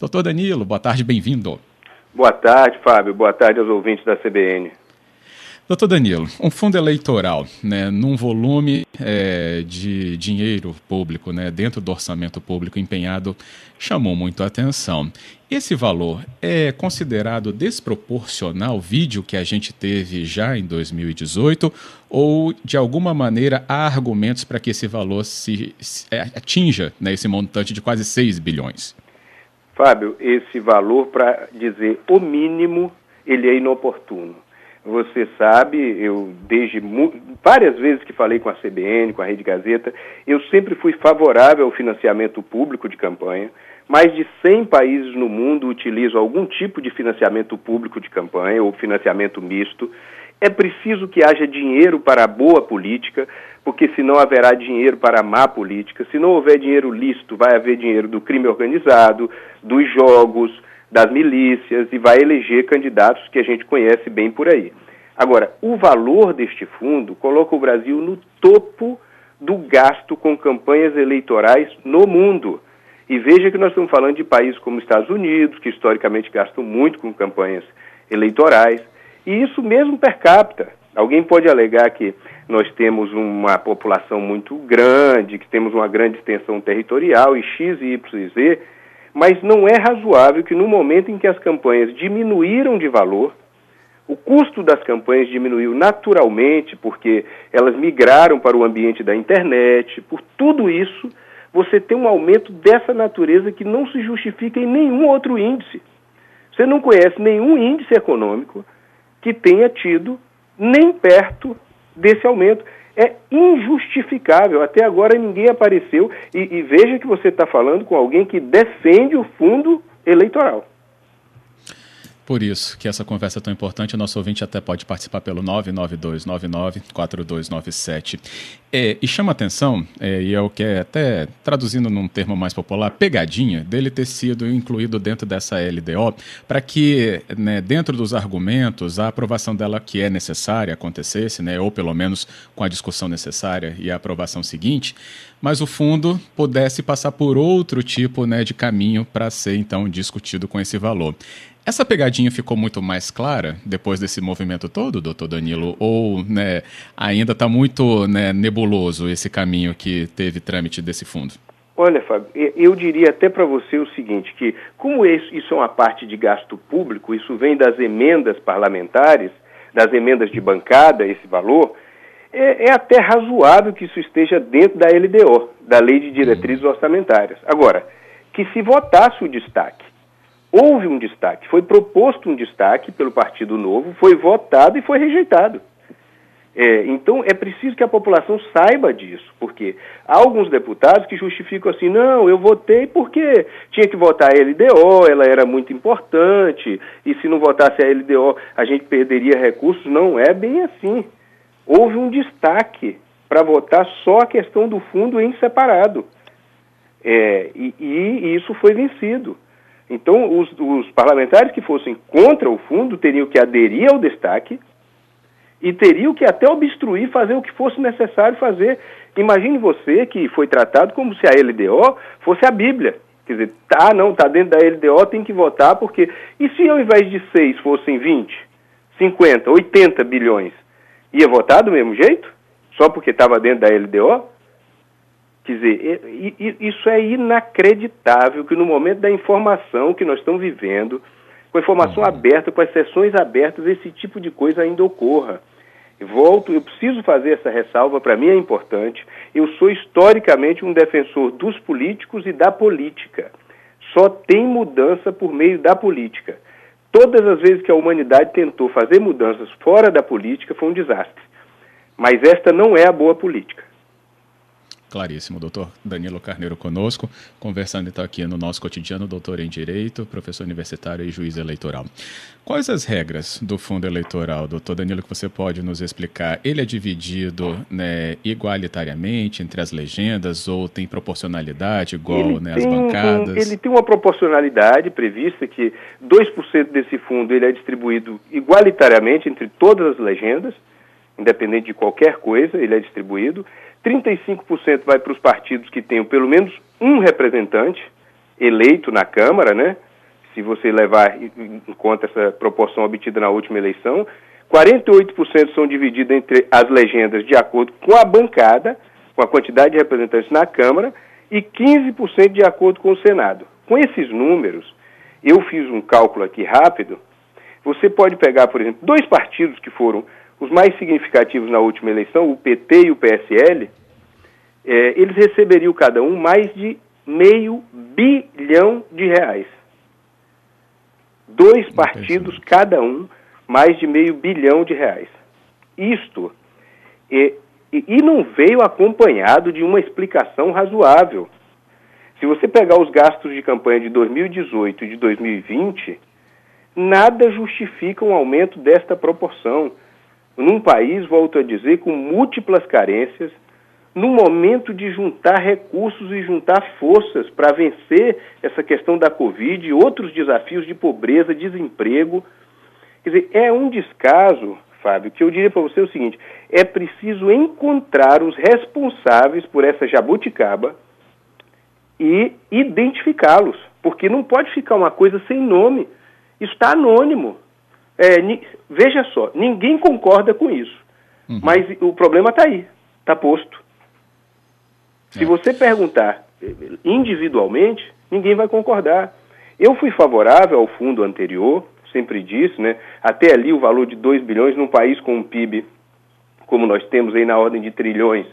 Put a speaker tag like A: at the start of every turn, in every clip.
A: Doutor Danilo, boa tarde, bem-vindo.
B: Boa tarde, Fábio. Boa tarde aos ouvintes da CBN.
A: Doutor Danilo, um fundo eleitoral, né, num volume é, de dinheiro público, né, dentro do orçamento público empenhado, chamou muito a atenção. Esse valor é considerado desproporcional, vídeo que a gente teve já em 2018, ou de alguma maneira há argumentos para que esse valor se, se é, atinja né, esse montante de quase 6 bilhões?
B: Fábio, esse valor, para dizer o mínimo, ele é inoportuno. Você sabe, eu desde várias vezes que falei com a CBN, com a Rede Gazeta, eu sempre fui favorável ao financiamento público de campanha. Mais de 100 países no mundo utilizam algum tipo de financiamento público de campanha ou financiamento misto. É preciso que haja dinheiro para a boa política, porque senão haverá dinheiro para a má política. Se não houver dinheiro lícito, vai haver dinheiro do crime organizado, dos jogos, das milícias e vai eleger candidatos que a gente conhece bem por aí. Agora, o valor deste fundo coloca o Brasil no topo do gasto com campanhas eleitorais no mundo. E veja que nós estamos falando de países como Estados Unidos, que historicamente gastam muito com campanhas eleitorais, e isso mesmo per capita. Alguém pode alegar que nós temos uma população muito grande, que temos uma grande extensão territorial, e X, Y e Z, mas não é razoável que no momento em que as campanhas diminuíram de valor, o custo das campanhas diminuiu naturalmente, porque elas migraram para o ambiente da internet, por tudo isso, você tem um aumento dessa natureza que não se justifica em nenhum outro índice. Você não conhece nenhum índice econômico que tenha tido nem perto desse aumento. É injustificável. Até agora ninguém apareceu. E, e veja que você está falando com alguém que defende o fundo eleitoral.
A: Por isso que essa conversa é tão importante, o nosso ouvinte até pode participar pelo 992994297. É, e chama atenção, é, e é o que é até traduzindo num termo mais popular, pegadinha dele ter sido incluído dentro dessa LDO, para que, né, dentro dos argumentos, a aprovação dela que é necessária acontecesse, né, ou pelo menos com a discussão necessária e a aprovação seguinte, mas o fundo pudesse passar por outro tipo né, de caminho para ser então discutido com esse valor. Essa pegadinha ficou muito mais clara depois desse movimento todo, doutor Danilo? Ou né, ainda está muito né, nebuloso esse caminho que teve trâmite desse fundo?
B: Olha, Fábio, eu diria até para você o seguinte, que como isso é uma parte de gasto público, isso vem das emendas parlamentares, das emendas de bancada, esse valor, é, é até razoável que isso esteja dentro da LDO, da Lei de Diretrizes Orçamentárias. Agora, que se votasse o destaque, houve um destaque, foi proposto um destaque pelo Partido Novo, foi votado e foi rejeitado. É, então é preciso que a população saiba disso, porque há alguns deputados que justificam assim, não, eu votei porque tinha que votar a LDO, ela era muito importante, e se não votasse a LDO a gente perderia recursos. Não é bem assim. Houve um destaque para votar só a questão do fundo em separado. É, e, e isso foi vencido. Então, os, os, parlamentares que fossem contra o fundo teriam que aderir ao destaque e teriam que até obstruir, fazer o que fosse necessário fazer. Imagine você que foi tratado como se a LDO fosse a Bíblia. Quer dizer, tá, não, tá dentro da LDO, tem que votar, porque. E se ao invés de seis fossem 20, 50, 80 bilhões, ia votar do mesmo jeito? Só porque estava dentro da LDO? Quer dizer, isso é inacreditável que no momento da informação que nós estamos vivendo, com a informação uhum. aberta, com as sessões abertas, esse tipo de coisa ainda ocorra. Volto, eu preciso fazer essa ressalva, para mim é importante. Eu sou historicamente um defensor dos políticos e da política. Só tem mudança por meio da política. Todas as vezes que a humanidade tentou fazer mudanças fora da política foi um desastre. Mas esta não é a boa política.
A: Claríssimo, doutor Danilo Carneiro conosco, conversando então aqui no nosso cotidiano, doutor em Direito, professor universitário e juiz eleitoral. Quais as regras do fundo eleitoral, doutor Danilo, que você pode nos explicar? Ele é dividido né, igualitariamente entre as legendas ou tem proporcionalidade igual né, às bancadas?
B: Um, ele tem uma proporcionalidade prevista que 2% desse fundo ele é distribuído igualitariamente entre todas as legendas, independente de qualquer coisa, ele é distribuído. 35% vai para os partidos que tenham pelo menos um representante eleito na Câmara, né? se você levar em conta essa proporção obtida na última eleição, 48% são divididos entre as legendas de acordo com a bancada, com a quantidade de representantes na Câmara, e 15% de acordo com o Senado. Com esses números, eu fiz um cálculo aqui rápido. Você pode pegar, por exemplo, dois partidos que foram os mais significativos na última eleição, o PT e o PSL, é, eles receberiam cada um mais de meio bilhão de reais. Dois partidos, cada um, mais de meio bilhão de reais. Isto, e, e, e não veio acompanhado de uma explicação razoável. Se você pegar os gastos de campanha de 2018 e de 2020, nada justifica um aumento desta proporção. Num país, volto a dizer, com múltiplas carências, no momento de juntar recursos e juntar forças para vencer essa questão da Covid e outros desafios de pobreza, desemprego. Quer dizer, é um descaso, Fábio, que eu diria para você o seguinte: é preciso encontrar os responsáveis por essa jabuticaba e identificá-los, porque não pode ficar uma coisa sem nome. Está anônimo. É, veja só, ninguém concorda com isso, uhum. mas o problema está aí, está posto. Se é. você perguntar individualmente, ninguém vai concordar. Eu fui favorável ao fundo anterior, sempre disse, né? Até ali o valor de 2 bilhões num país com um PIB como nós temos aí na ordem de trilhões.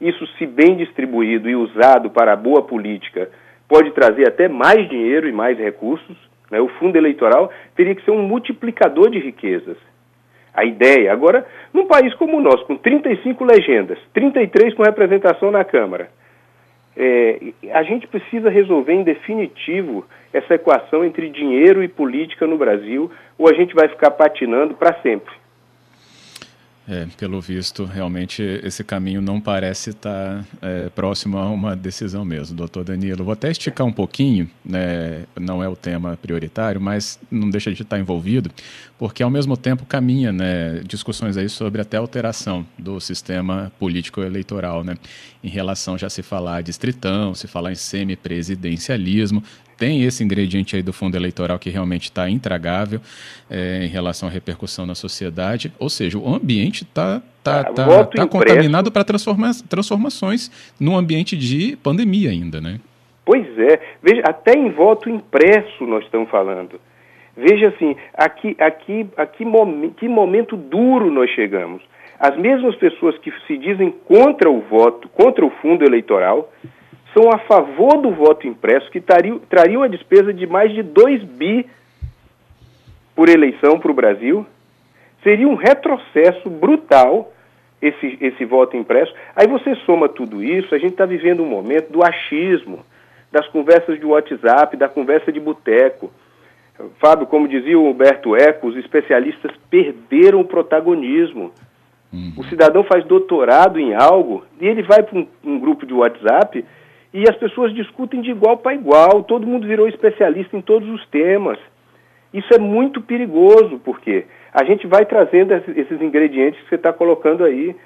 B: Isso, se bem distribuído e usado para a boa política, pode trazer até mais dinheiro e mais recursos. Né? O fundo eleitoral teria que ser um multiplicador de riquezas a ideia. Agora, num país como o nosso, com 35 legendas, 33 com representação na Câmara, é, a gente precisa resolver em definitivo essa equação entre dinheiro e política no Brasil, ou a gente vai ficar patinando para sempre.
A: É, pelo visto, realmente esse caminho não parece estar é, próximo a uma decisão mesmo, doutor Danilo. Vou até esticar um pouquinho, né, não é o tema prioritário, mas não deixa de estar envolvido, porque ao mesmo tempo caminha né, discussões aí sobre até alteração do sistema político-eleitoral, né, em relação já se falar distritão, se falar em semipresidencialismo, tem esse ingrediente aí do fundo eleitoral que realmente está intragável é, em relação à repercussão na sociedade. Ou seja, o ambiente está tá, tá, tá, tá contaminado para transforma transformações num ambiente de pandemia ainda, né?
B: Pois é. Veja, até em voto impresso nós estamos falando. Veja assim, aqui, aqui, aqui momen que momento duro nós chegamos. As mesmas pessoas que se dizem contra o voto, contra o fundo eleitoral, são a favor do voto impresso, que trariam, trariam a despesa de mais de 2 bi por eleição para o Brasil. Seria um retrocesso brutal esse, esse voto impresso. Aí você soma tudo isso, a gente está vivendo um momento do achismo, das conversas de WhatsApp, da conversa de boteco. Fábio, como dizia o Humberto Eco, os especialistas perderam o protagonismo. Uhum. O cidadão faz doutorado em algo e ele vai para um, um grupo de WhatsApp e as pessoas discutem de igual para igual, todo mundo virou especialista em todos os temas. Isso é muito perigoso, porque a gente vai trazendo esses ingredientes que você está colocando aí.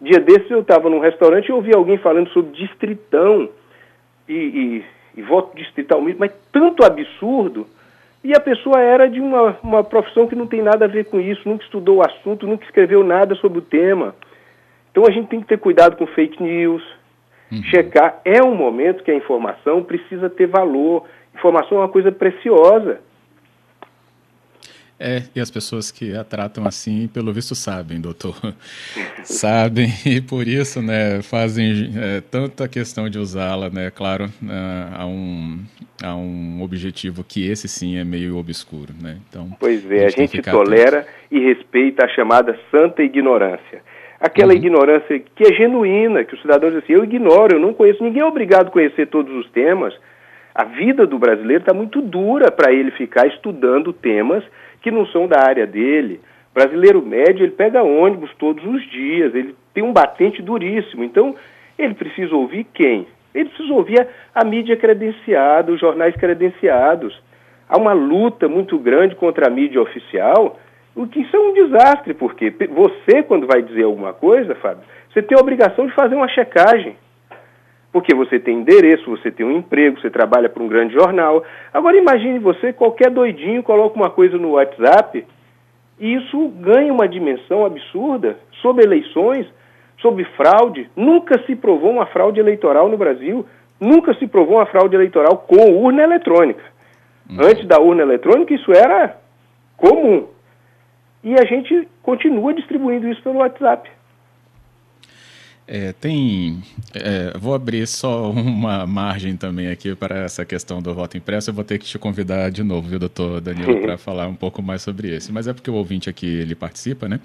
B: Dia desses eu estava num restaurante e ouvi alguém falando sobre distritão e, e, e voto distrital, mas tanto absurdo. E a pessoa era de uma, uma profissão que não tem nada a ver com isso, nunca estudou o assunto, nunca escreveu nada sobre o tema. Então a gente tem que ter cuidado com fake news, Uhum. Checar é um momento que a informação precisa ter valor. Informação é uma coisa preciosa.
A: É, e as pessoas que a tratam assim, pelo visto, sabem, doutor. sabem, e por isso, né, fazem é, tanta questão de usá-la, né, claro, uh, a, um, a um objetivo que esse sim é meio obscuro, né.
B: Então, pois é, a gente, a gente tolera atento. e respeita a chamada santa ignorância aquela uhum. ignorância que é genuína, que o cidadão diz assim, eu ignoro, eu não conheço, ninguém é obrigado a conhecer todos os temas. A vida do brasileiro está muito dura para ele ficar estudando temas que não são da área dele. O brasileiro médio, ele pega ônibus todos os dias, ele tem um batente duríssimo. Então, ele precisa ouvir quem? Ele precisa ouvir a, a mídia credenciada, os jornais credenciados. Há uma luta muito grande contra a mídia oficial, o que isso é um desastre, porque você, quando vai dizer alguma coisa, Fábio, você tem a obrigação de fazer uma checagem. Porque você tem endereço, você tem um emprego, você trabalha para um grande jornal. Agora imagine você, qualquer doidinho coloca uma coisa no WhatsApp e isso ganha uma dimensão absurda sobre eleições, sobre fraude. Nunca se provou uma fraude eleitoral no Brasil, nunca se provou uma fraude eleitoral com urna eletrônica. Uhum. Antes da urna eletrônica, isso era comum. E a gente continua distribuindo isso pelo WhatsApp.
A: É, tem. É, vou abrir só uma margem também aqui para essa questão do voto impresso. Eu vou ter que te convidar de novo, viu, doutor Danilo, para falar um pouco mais sobre esse. Mas é porque o ouvinte aqui ele participa, né?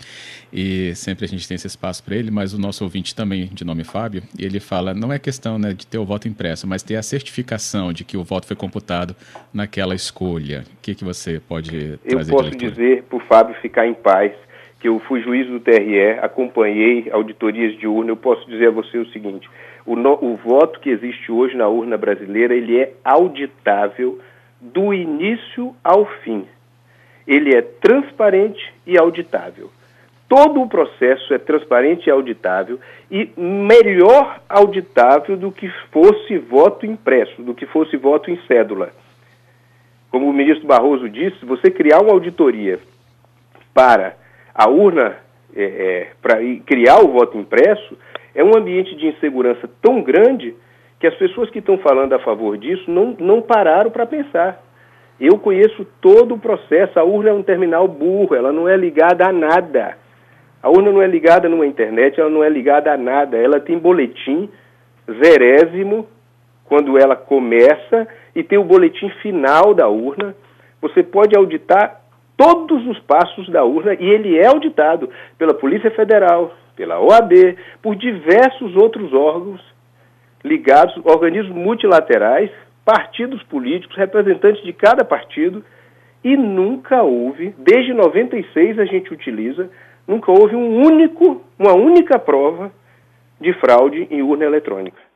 A: E sempre a gente tem esse espaço para ele, mas o nosso ouvinte também, de nome Fábio, ele fala: não é questão né, de ter o voto impresso, mas ter a certificação de que o voto foi computado naquela escolha. O que, que você pode
B: Eu trazer Eu posso dizer para o Fábio ficar em paz que eu fui juiz do TRE, acompanhei auditorias de urna, eu posso dizer a você o seguinte: o, no, o voto que existe hoje na urna brasileira ele é auditável do início ao fim. Ele é transparente e auditável. Todo o processo é transparente e auditável e melhor auditável do que fosse voto impresso, do que fosse voto em cédula. Como o ministro Barroso disse, você criar uma auditoria para a urna é, é, para criar o voto impresso é um ambiente de insegurança tão grande que as pessoas que estão falando a favor disso não, não pararam para pensar. Eu conheço todo o processo. A urna é um terminal burro, ela não é ligada a nada. A urna não é ligada numa internet, ela não é ligada a nada. Ela tem boletim zerésimo quando ela começa e tem o boletim final da urna. Você pode auditar todos os passos da urna e ele é auditado pela Polícia Federal, pela OAB, por diversos outros órgãos ligados, organismos multilaterais, partidos políticos, representantes de cada partido, e nunca houve, desde 96 a gente utiliza, nunca houve um único, uma única prova de fraude em urna eletrônica.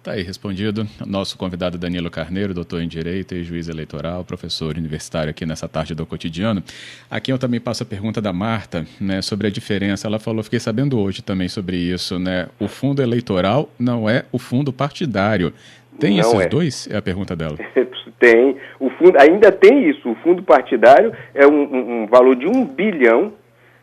A: Está aí respondido. Nosso convidado Danilo Carneiro, doutor em Direito e juiz eleitoral, professor universitário aqui nessa tarde do cotidiano. Aqui eu também passo a pergunta da Marta, né, sobre a diferença. Ela falou, fiquei sabendo hoje também sobre isso, né? O fundo eleitoral não é o fundo partidário. Tem não esses é. dois? É a pergunta dela.
B: tem. O fundo, ainda tem isso. O fundo partidário é um, um, um valor de um bilhão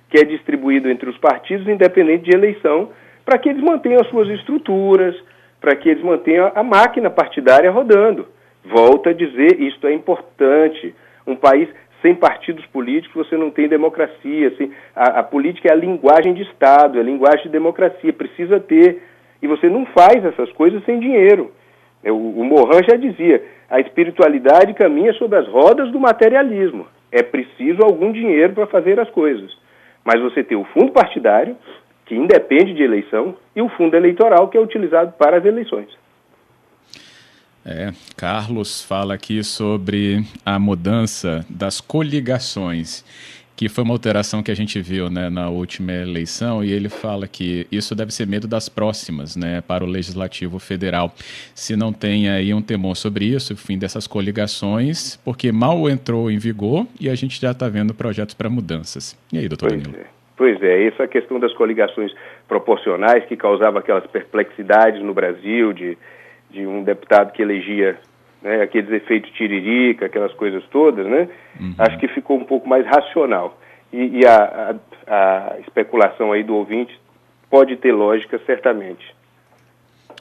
B: que é distribuído entre os partidos, independente de eleição, para que eles mantenham as suas estruturas para que eles mantenham a máquina partidária rodando. Volto a dizer, isto é importante. Um país sem partidos políticos você não tem democracia. Assim, a, a, política é a linguagem de Estado, é a linguagem de democracia, precisa ter. E você não faz essas coisas sem dinheiro. É, o, o já dizia, a espiritualidade caminha sobre as rodas do materialismo. É preciso algum dinheiro para fazer as coisas. Mas você tem o fundo partidário, que independe de eleição, e o fundo eleitoral, que é utilizado para as eleições.
A: É, Carlos fala aqui sobre a mudança das coligações, que foi uma alteração que a gente viu né, na última eleição, e ele fala que isso deve ser medo das próximas, né, para o Legislativo Federal. Se não tem aí um temor sobre isso, o fim dessas coligações, porque mal entrou em vigor e a gente já está vendo projetos para mudanças. E aí, doutor pois Danilo?
B: É. Pois é, essa questão das coligações proporcionais que causava aquelas perplexidades no Brasil de, de um deputado que elegia né, aqueles efeitos tiririca, aquelas coisas todas, né? Uhum. Acho que ficou um pouco mais racional. E, e a, a, a especulação aí do ouvinte pode ter lógica, certamente.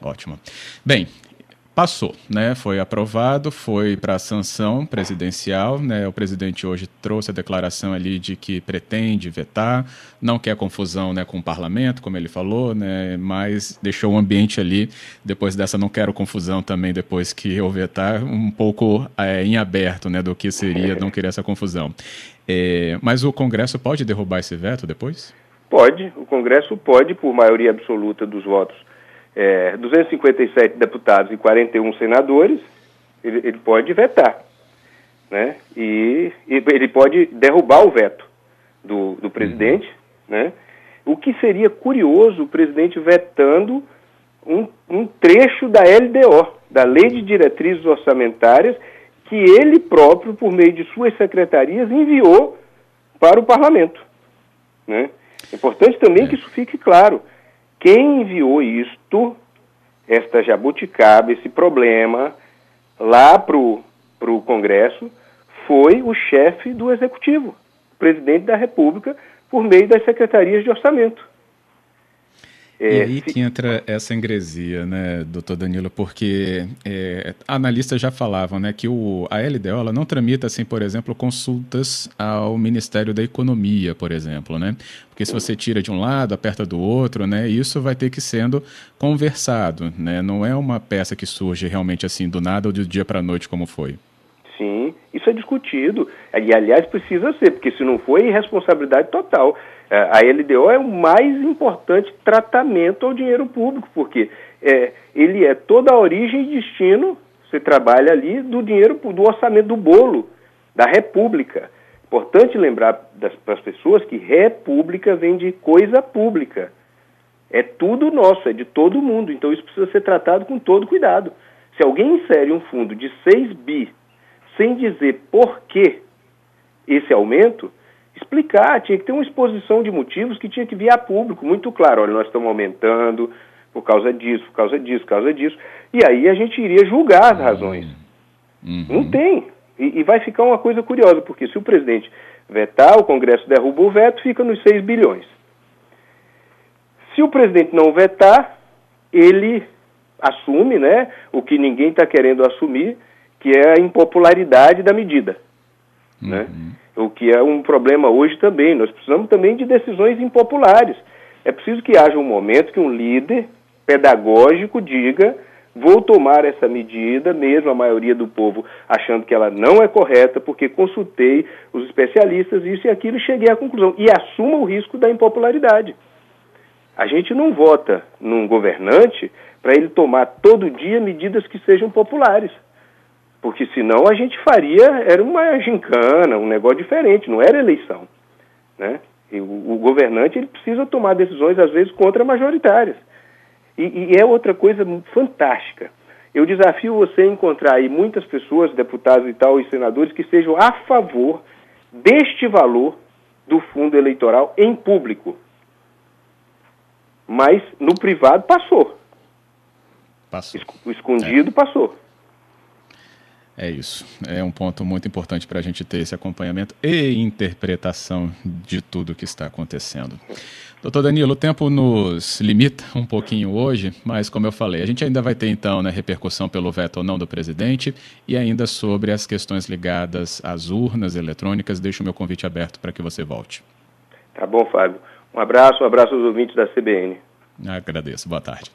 A: Ótimo. Bem, passou, né? Foi aprovado, foi para a sanção presidencial, né? O presidente hoje trouxe a declaração ali de que pretende vetar, não quer confusão, né, com o parlamento, como ele falou, né? Mas deixou o ambiente ali depois dessa não quero confusão também depois que eu vetar um pouco é, em aberto, né, do que seria não querer essa confusão. É, mas o Congresso pode derrubar esse veto depois?
B: Pode, o Congresso pode, por maioria absoluta dos votos é, 257 deputados e 41 senadores, ele, ele pode vetar. Né? E, e, ele pode derrubar o veto do, do presidente. Uhum. Né? O que seria curioso o presidente vetando um, um trecho da LDO, da Lei de Diretrizes Orçamentárias, que ele próprio, por meio de suas secretarias, enviou para o parlamento. Né? É importante também é. que isso fique claro. Quem enviou isto esta jabuticaba, esse problema, lá para o Congresso, foi o chefe do Executivo, presidente da República, por meio das secretarias de orçamento.
A: É, e aí que entra essa ingresia, né, doutor Danilo, porque é, analistas já falavam né, que o, a LDO ela não tramita, assim, por exemplo, consultas ao Ministério da Economia, por exemplo, né? Porque se você tira de um lado, aperta do outro, né, isso vai ter que sendo conversado, né? Não é uma peça que surge realmente assim do nada ou do dia para a noite como foi.
B: Sim, isso é discutido. E, aliás, precisa ser, porque se não for, é irresponsabilidade total. É, a LDO é o mais importante tratamento ao dinheiro público, porque é, ele é toda a origem e destino, você trabalha ali, do dinheiro, do orçamento do bolo, da República. Importante lembrar para as pessoas que República vem de coisa pública. É tudo nosso, é de todo mundo. Então isso precisa ser tratado com todo cuidado. Se alguém insere um fundo de 6 bi sem dizer por que esse aumento, explicar, tinha que ter uma exposição de motivos que tinha que vir a público, muito claro, olha, nós estamos aumentando por causa disso, por causa disso, por causa disso, e aí a gente iria julgar as razões. Uhum. Não tem. E, e, vai ficar uma coisa curiosa, porque se o presidente vetar, o Congresso derruba o veto, fica nos 6 bilhões. Se o presidente não vetar, ele assume, né, o que ninguém está querendo assumir, que é a impopularidade da medida. Né? Uhum. Né? O que é um problema hoje também. Nós precisamos também de decisões impopulares. É preciso que haja um momento que um líder pedagógico diga: vou tomar essa medida, mesmo a maioria do povo achando que ela não é correta, porque consultei os especialistas, isso e aquilo, e cheguei à conclusão. E assuma o risco da impopularidade. A gente não vota num governante para ele tomar todo dia medidas que sejam populares porque senão a gente faria, era uma gincana, um negócio diferente, não era eleição. Né? E o, o governante ele precisa tomar decisões, às vezes, contra-majoritárias. E, e, é outra coisa fantástica. Eu desafio você a encontrar aí muitas pessoas, deputados e tal, e senadores, que sejam a favor deste valor do fundo eleitoral em público. Mas no privado passou. Passou. O escondido é. passou.
A: É isso. É um ponto muito importante para a gente ter esse acompanhamento e interpretação de tudo que está acontecendo. Doutor Danilo, o tempo nos limita um pouquinho hoje, mas como eu falei, a gente ainda vai ter então né, repercussão pelo veto ou não do presidente e ainda sobre as questões ligadas às urnas eletrônicas. Deixo o meu convite aberto para que você volte.
B: Tá bom, Fábio. Um abraço, um abraço aos ouvintes da CBN.
A: Agradeço. Boa tarde.